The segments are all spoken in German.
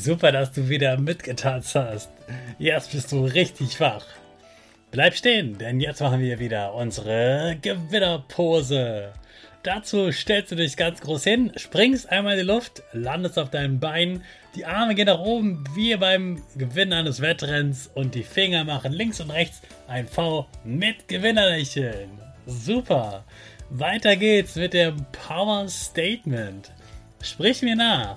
Super, dass du wieder mitgetanzt hast. Jetzt bist du richtig wach. Bleib stehen, denn jetzt machen wir wieder unsere Gewinnerpose. Dazu stellst du dich ganz groß hin, springst einmal in die Luft, landest auf deinen Beinen, die Arme gehen nach oben wie beim Gewinn eines Wettrenns und die Finger machen links und rechts ein V mit Gewinnerlächeln. Super. Weiter geht's mit dem Power Statement. Sprich mir nach.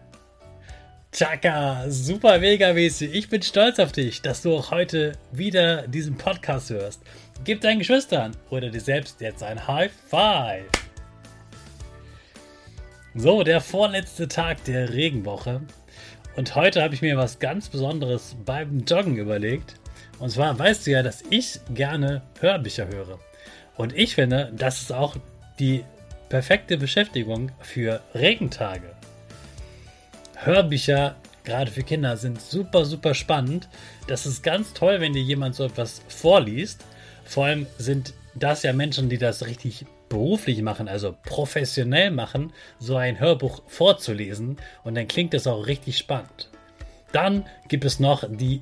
Chaka, super mega mäßig. Ich bin stolz auf dich, dass du auch heute wieder diesen Podcast hörst. Gib deinen Geschwistern oder dir selbst jetzt ein High Five. So, der vorletzte Tag der Regenwoche. Und heute habe ich mir was ganz Besonderes beim Joggen überlegt. Und zwar weißt du ja, dass ich gerne Hörbücher höre. Und ich finde, das ist auch die perfekte Beschäftigung für Regentage. Hörbücher, gerade für Kinder, sind super, super spannend. Das ist ganz toll, wenn dir jemand so etwas vorliest. Vor allem sind das ja Menschen, die das richtig beruflich machen, also professionell machen, so ein Hörbuch vorzulesen. Und dann klingt das auch richtig spannend. Dann gibt es noch die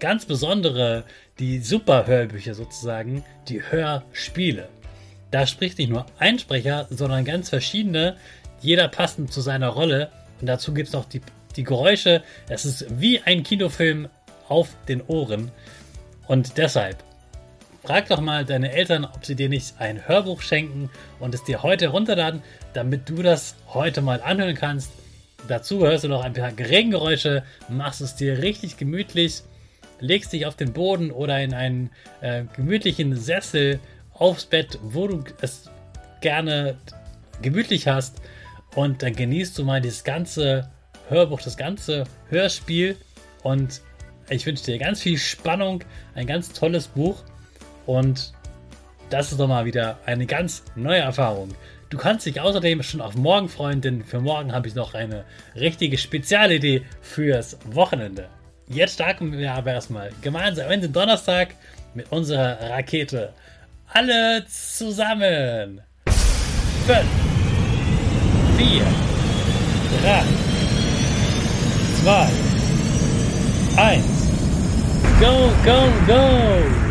ganz besondere, die Super-Hörbücher sozusagen, die Hörspiele. Da spricht nicht nur ein Sprecher, sondern ganz verschiedene, jeder passend zu seiner Rolle und dazu gibt es noch die, die Geräusche. Es ist wie ein Kinofilm auf den Ohren. Und deshalb, frag doch mal deine Eltern, ob sie dir nicht ein Hörbuch schenken und es dir heute runterladen, damit du das heute mal anhören kannst. Dazu hörst du noch ein paar Regengeräusche, machst es dir richtig gemütlich, legst dich auf den Boden oder in einen äh, gemütlichen Sessel aufs Bett, wo du es gerne gemütlich hast und dann genießt du mal das ganze Hörbuch, das ganze Hörspiel. Und ich wünsche dir ganz viel Spannung, ein ganz tolles Buch. Und das ist doch mal wieder eine ganz neue Erfahrung. Du kannst dich außerdem schon auf morgen freuen, denn für morgen habe ich noch eine richtige Spezialidee fürs Wochenende. Jetzt starten wir aber erstmal gemeinsam in den Donnerstag mit unserer Rakete. Alle zusammen. Fünf. Vier, drei, zwei, eins. Go, go, go!